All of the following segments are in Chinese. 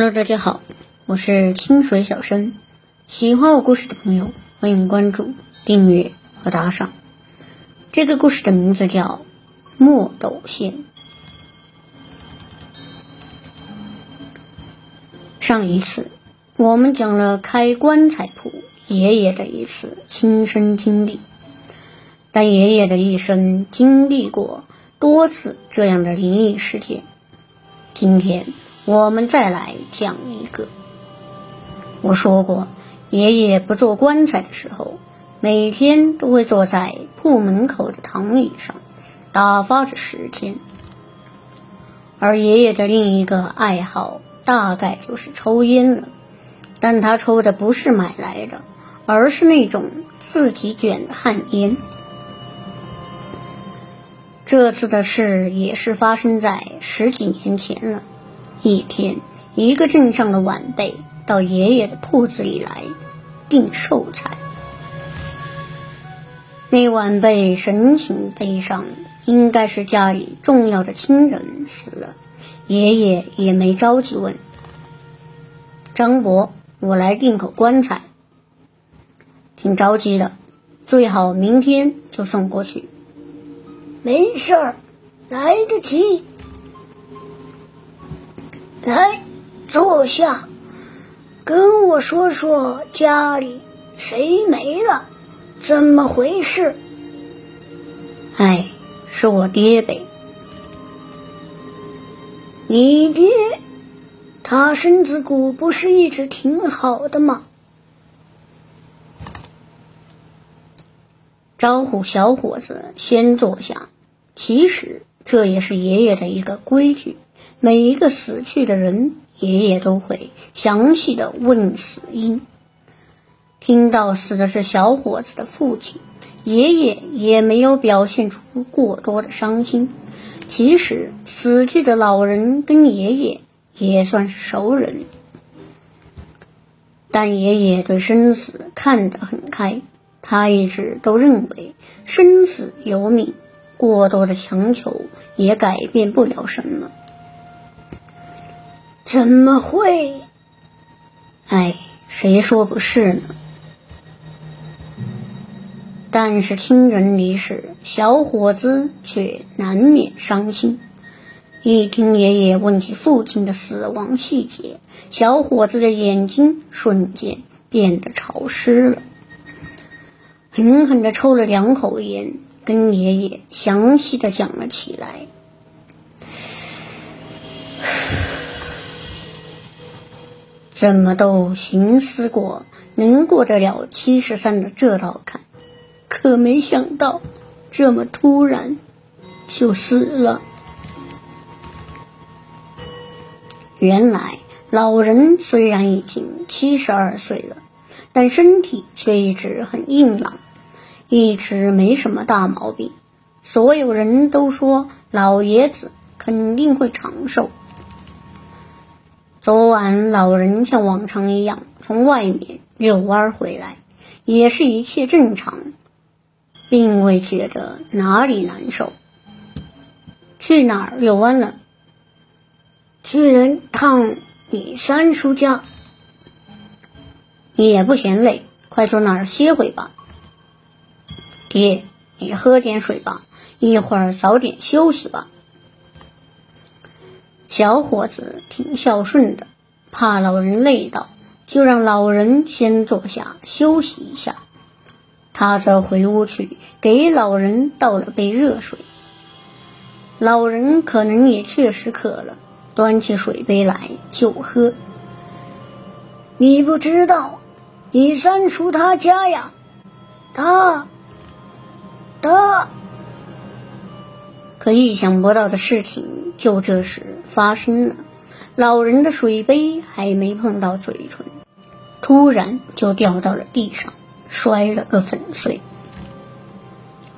Hello，大家好，我是清水小生。喜欢我故事的朋友，欢迎关注、订阅和打赏。这个故事的名字叫《墨斗线》。上一次我们讲了开棺材铺爷爷的一次亲身经历，但爷爷的一生经历过多次这样的灵异事件。今天。我们再来讲一个。我说过，爷爷不做棺材的时候，每天都会坐在铺门口的躺椅上，打发着时间。而爷爷的另一个爱好，大概就是抽烟了。但他抽的不是买来的，而是那种自己卷的旱烟。这次的事也是发生在十几年前了。一天，一个镇上的晚辈到爷爷的铺子里来订寿材。那晚辈神情悲伤，应该是家里重要的亲人死了。爷爷也没着急问：“张伯，我来订口棺材。”挺着急的，最好明天就送过去。没事儿，来得及。来，坐下，跟我说说家里谁没了，怎么回事？哎，是我爹呗。你爹，他身子骨不是一直挺好的吗？招呼小伙子先坐下。其实这也是爷爷的一个规矩。每一个死去的人，爷爷都会详细的问死因。听到死的是小伙子的父亲，爷爷也没有表现出过多的伤心。其实死去的老人跟爷爷也算是熟人，但爷爷对生死看得很开，他一直都认为生死由命，过多的强求也改变不了什么。怎么会？哎，谁说不是呢？但是亲人离世，小伙子却难免伤心。一听爷爷问起父亲的死亡细节，小伙子的眼睛瞬间变得潮湿了，狠狠地抽了两口烟，跟爷爷详细的讲了起来。怎么都寻思过能过得了七十三的这道坎，可没想到这么突然就死了。原来老人虽然已经七十二岁了，但身体却一直很硬朗，一直没什么大毛病。所有人都说老爷子肯定会长寿。昨晚老人像往常一样从外面遛弯回来，也是一切正常，并未觉得哪里难受。去哪儿遛弯了？去人趟你三叔家。也不嫌累，快坐那儿歇会吧。爹，你喝点水吧，一会儿早点休息吧。小伙子挺孝顺的，怕老人累到，就让老人先坐下休息一下。他则回屋去给老人倒了杯热水。老人可能也确实渴了，端起水杯来就喝。你不知道，你三叔他家呀，他，他。可意想不到的事情就这时发生了，老人的水杯还没碰到嘴唇，突然就掉到了地上，摔了个粉碎。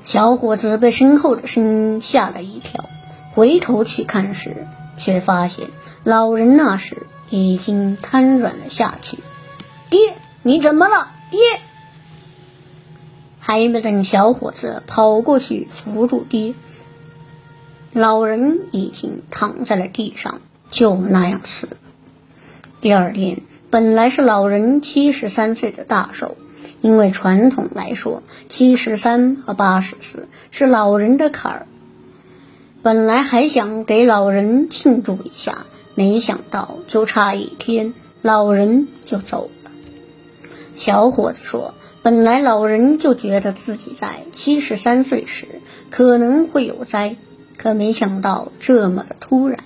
小伙子被身后的声音吓了一跳，回头去看时，却发现老人那时已经瘫软了下去。爹，你怎么了？爹！还没等小伙子跑过去扶住爹。老人已经躺在了地上，就那样死了。第二天本来是老人七十三岁的大寿，因为传统来说，七十三和八十四是老人的坎儿。本来还想给老人庆祝一下，没想到就差一天，老人就走了。小伙子说：“本来老人就觉得自己在七十三岁时可能会有灾，可没想到这么的突然。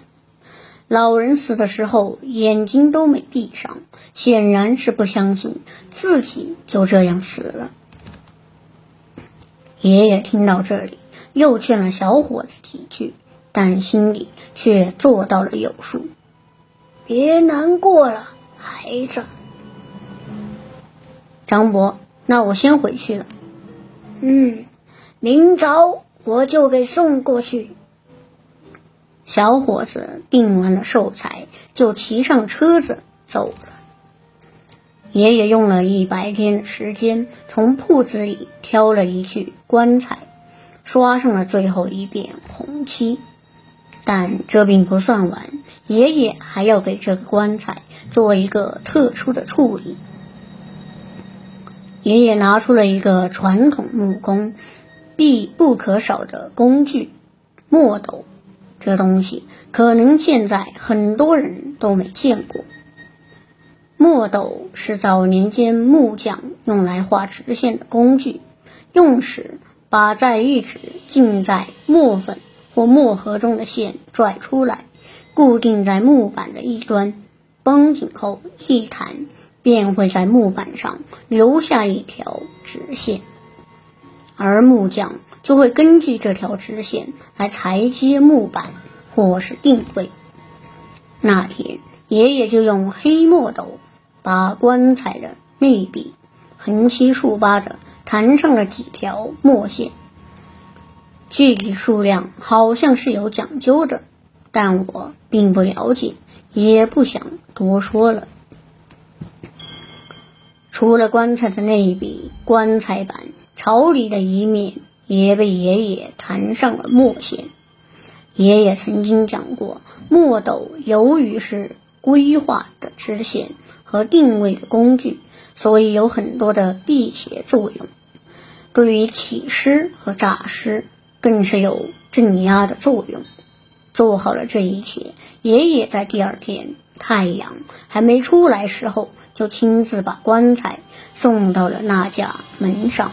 老人死的时候眼睛都没闭上，显然是不相信自己就这样死了。”爷爷听到这里。又劝了小伙子几句，但心里却做到了有数。别难过了，孩子。张伯，那我先回去了。嗯，明早我就给送过去。小伙子订完了寿材，就骑上车子走了。爷爷用了一白天的时间，从铺子里挑了一具棺材。刷上了最后一遍红漆，但这并不算完，爷爷还要给这个棺材做一个特殊的处理。爷爷拿出了一个传统木工必不可少的工具——墨斗。这东西可能现在很多人都没见过。墨斗是早年间木匠用来画直线的工具，用时。把在一直浸在墨粉或墨盒中的线拽出来，固定在木板的一端，绷紧后一弹，便会在木板上留下一条直线，而木匠就会根据这条直线来裁接木板或是定位。那天，爷爷就用黑墨斗把棺材的内壁横七竖八的。弹上了几条墨线，具体数量好像是有讲究的，但我并不了解，也不想多说了。除了棺材的内壁，棺材板朝里的一面也被爷爷弹上了墨线。爷爷曾经讲过，墨斗由于是规划的支线和定位的工具，所以有很多的辟邪作用。对于起尸和诈尸，更是有镇压的作用。做好了这一切，爷爷在第二天太阳还没出来时候，就亲自把棺材送到了那家门上。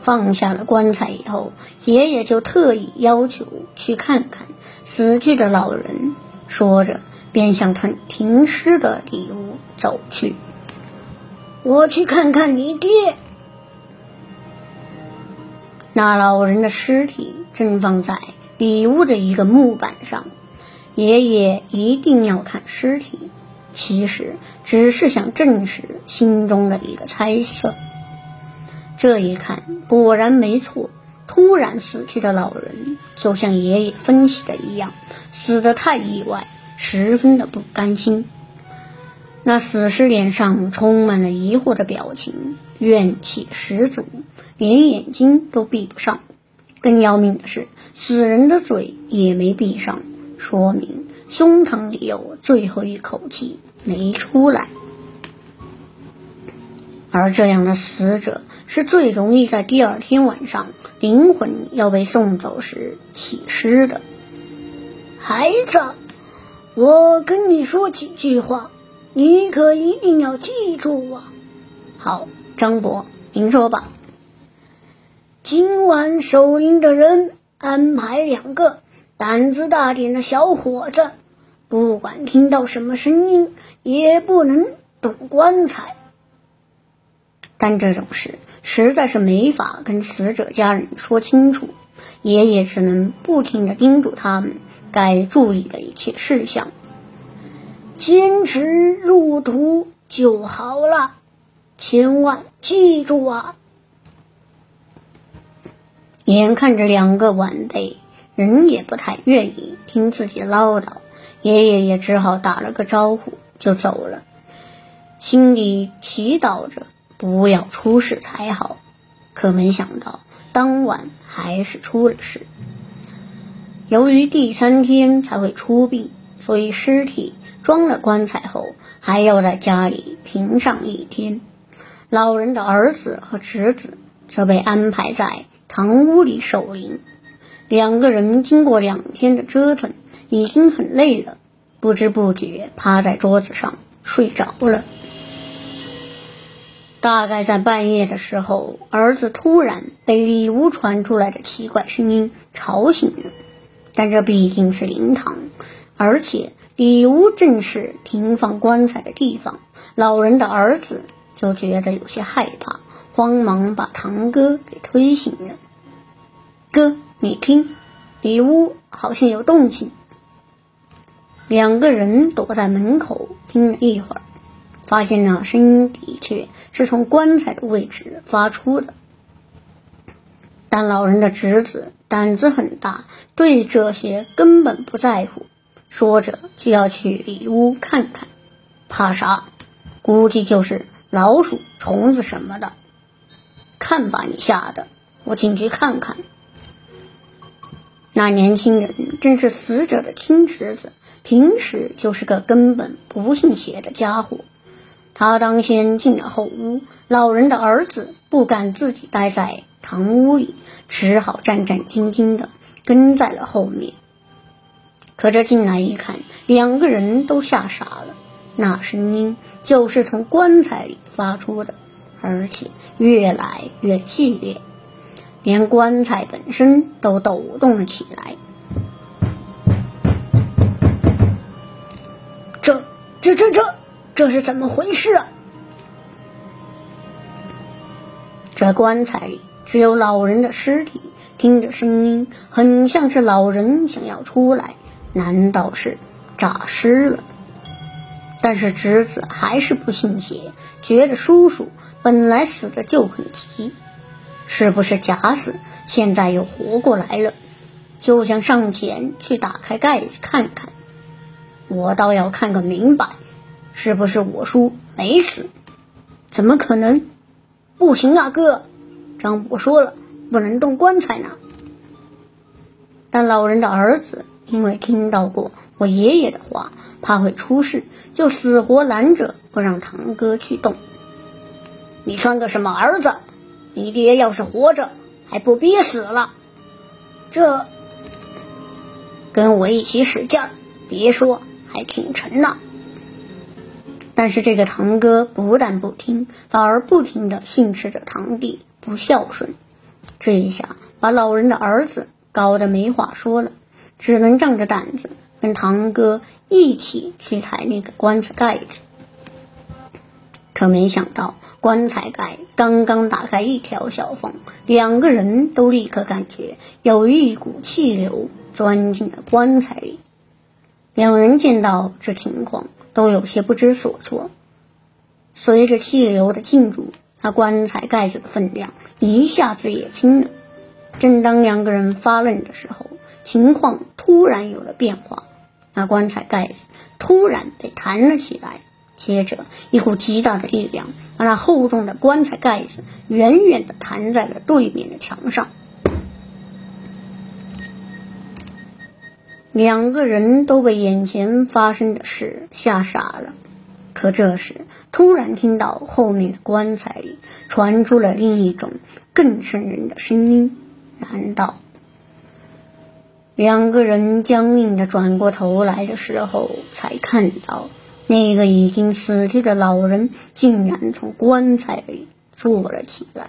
放下了棺材以后，爷爷就特意要求去看看死去的老人，说着便向他停尸的里屋走去。我去看看你爹。那老人的尸体正放在里屋的一个木板上，爷爷一定要看尸体，其实只是想证实心中的一个猜测。这一看，果然没错，突然死去的老人就像爷爷分析的一样，死得太意外，十分的不甘心。那死尸脸上充满了疑惑的表情，怨气十足，连眼睛都闭不上。更要命的是，死人的嘴也没闭上，说明胸膛里有最后一口气没出来。而这样的死者是最容易在第二天晚上灵魂要被送走时起尸的。孩子，我跟你说几句话。你可一定要记住啊！好，张伯，您说吧。今晚守灵的人安排两个胆子大点的小伙子，不管听到什么声音，也不能动棺材。但这种事实在是没法跟死者家人说清楚，爷爷只能不停的叮嘱他们该注意的一切事项。坚持入土就好了，千万记住啊！眼看着两个晚辈人也不太愿意听自己唠叨，爷爷也只好打了个招呼就走了，心里祈祷着不要出事才好。可没想到当晚还是出了事。由于第三天才会出殡，所以尸体。装了棺材后，还要在家里停上一天。老人的儿子和侄子则被安排在堂屋里守灵。两个人经过两天的折腾，已经很累了，不知不觉趴在桌子上睡着了。大概在半夜的时候，儿子突然被里屋传出来的奇怪声音吵醒了。但这毕竟是灵堂，而且里屋正是停放棺材的地方，老人的儿子就觉得有些害怕，慌忙把堂哥给推醒了。哥，你听，里屋好像有动静。两个人躲在门口听了一会儿。发现那声音的确是从棺材的位置发出的，但老人的侄子胆子很大，对这些根本不在乎，说着就要去里屋看看。怕啥？估计就是老鼠、虫子什么的。看把你吓的！我进去看看。那年轻人正是死者的亲侄子，平时就是个根本不信邪的家伙。他当先进了后屋，老人的儿子不敢自己待在堂屋里，只好战战兢兢地跟在了后面。可这进来一看，两个人都吓傻了。那声音就是从棺材里发出的，而且越来越激烈，连棺材本身都抖动了起来。这、这、这、这。这是怎么回事啊？这棺材里只有老人的尸体，听着声音很像是老人想要出来，难道是诈尸了？但是侄子还是不信邪，觉得叔叔本来死的就很急，是不是假死，现在又活过来了？就想上前去打开盖子看看，我倒要看个明白。是不是我叔没死？怎么可能？不行啊，哥！张伯说了，不能动棺材呢。但老人的儿子因为听到过我爷爷的话，怕会出事，就死活拦着不让堂哥去动。你算个什么儿子？你爹要是活着，还不憋死了？这，跟我一起使劲儿，别说，还挺沉呢。但是这个堂哥不但不听，反而不停地训斥着堂弟不孝顺。这一下把老人的儿子搞得没话说了，只能仗着胆子跟堂哥一起去抬那个棺材盖子。可没想到，棺材盖刚刚打开一条小缝，两个人都立刻感觉有一股气流钻进了棺材里。两人见到这情况。都有些不知所措。随着气流的进入，那棺材盖子的分量一下子也轻了。正当两个人发愣的时候，情况突然有了变化，那棺材盖子突然被弹了起来，接着一股极大的力量把那厚重的棺材盖子远远地弹在了对面的墙上。两个人都被眼前发生的事吓傻了，可这时突然听到后面的棺材里传出了另一种更瘆人的声音。难道？两个人僵硬的转过头来的时候，才看到那个已经死去的老人竟然从棺材里坐了起来。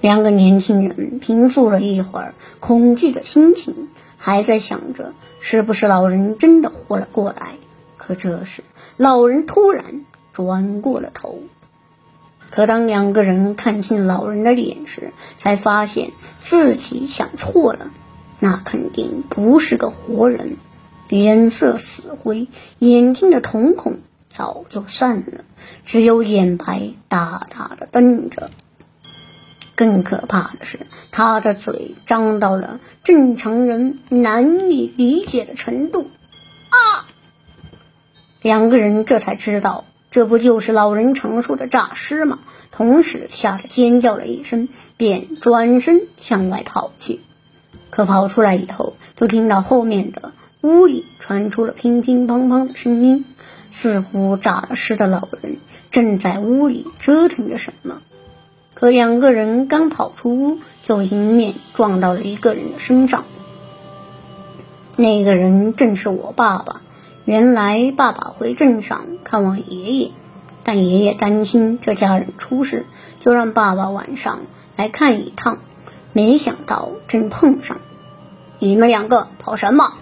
两个年轻人平复了一会儿恐惧的心情。还在想着是不是老人真的活了过来，可这时老人突然转过了头。可当两个人看清老人的脸时，才发现自己想错了，那肯定不是个活人，脸色死灰，眼睛的瞳孔早就散了，只有眼白大大的瞪着。更可怕的是，他的嘴张到了正常人难以理解的程度。啊！两个人这才知道，这不就是老人常说的诈尸吗？同时吓得尖叫了一声，便转身向外跑去。可跑出来以后，就听到后面的屋里传出了乒乒乓乓的声音，似乎诈了尸的老人正在屋里折腾着什么。可两个人刚跑出屋，就迎面撞到了一个人的身上。那个人正是我爸爸。原来爸爸回镇上看望爷爷，但爷爷担心这家人出事，就让爸爸晚上来看一趟。没想到正碰上，你们两个跑什么？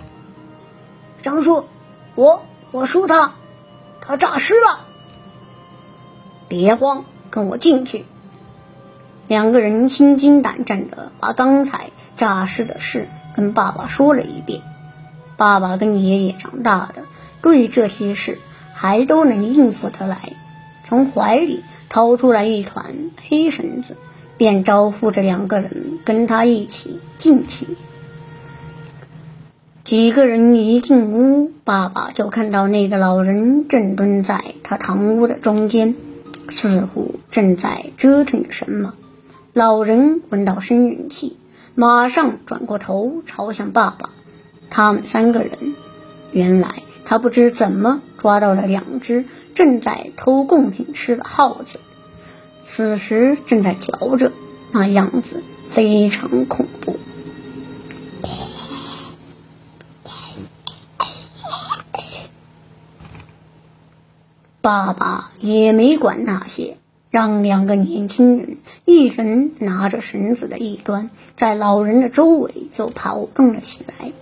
张叔，我我叔他，他诈尸了。别慌，跟我进去。两个人心惊胆战的把刚才诈尸的事跟爸爸说了一遍。爸爸跟爷爷长大的。对这些事还都能应付得来，从怀里掏出来一团黑绳子，便招呼着两个人跟他一起进去。几个人一进屋，爸爸就看到那个老人正蹲在他堂屋的中间，似乎正在折腾着什么。老人闻到生人气，马上转过头朝向爸爸。他们三个人，原来。他不知怎么抓到了两只正在偷贡品吃的耗子，此时正在嚼着，那样子非常恐怖。爸爸也没管那些，让两个年轻人一人拿着绳子的一端，在老人的周围就跑动了起来。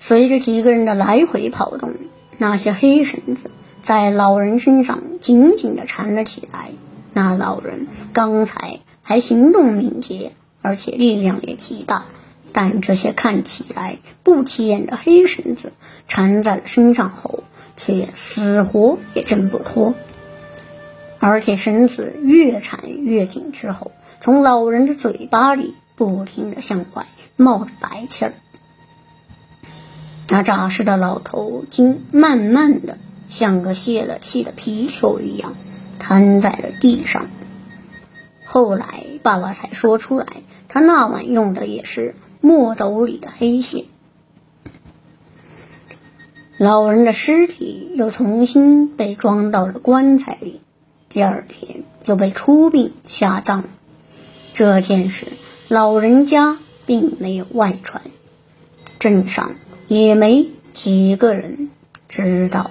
随着几个人的来回跑动，那些黑绳子在老人身上紧紧地缠了起来。那老人刚才还行动敏捷，而且力量也极大，但这些看起来不起眼的黑绳子缠在了身上后，却死活也挣不脱。而且绳子越缠越紧之后，从老人的嘴巴里不停地向外冒着白气儿。那诈尸的老头竟慢慢的像个泄了气的皮球一样瘫在了地上。后来爸爸才说出来，他那晚用的也是墨斗里的黑线。老人的尸体又重新被装到了棺材里，第二天就被出殡下葬。这件事老人家并没有外传，镇上。也没几个人知道。